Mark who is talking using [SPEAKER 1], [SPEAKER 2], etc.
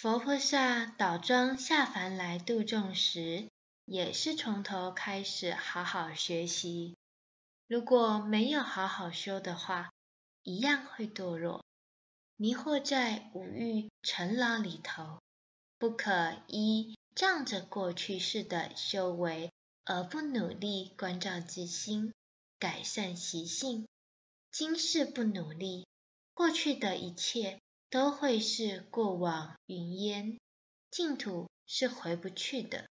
[SPEAKER 1] 佛菩萨倒装下凡来度众时，也是从头开始好好学习。如果没有好好修的话，一样会堕落，迷惑在五欲尘劳里头。不可依仗着过去世的修为，而不努力关照自心，改善习性。今世不努力，过去的一切都会是过往云烟，净土是回不去的。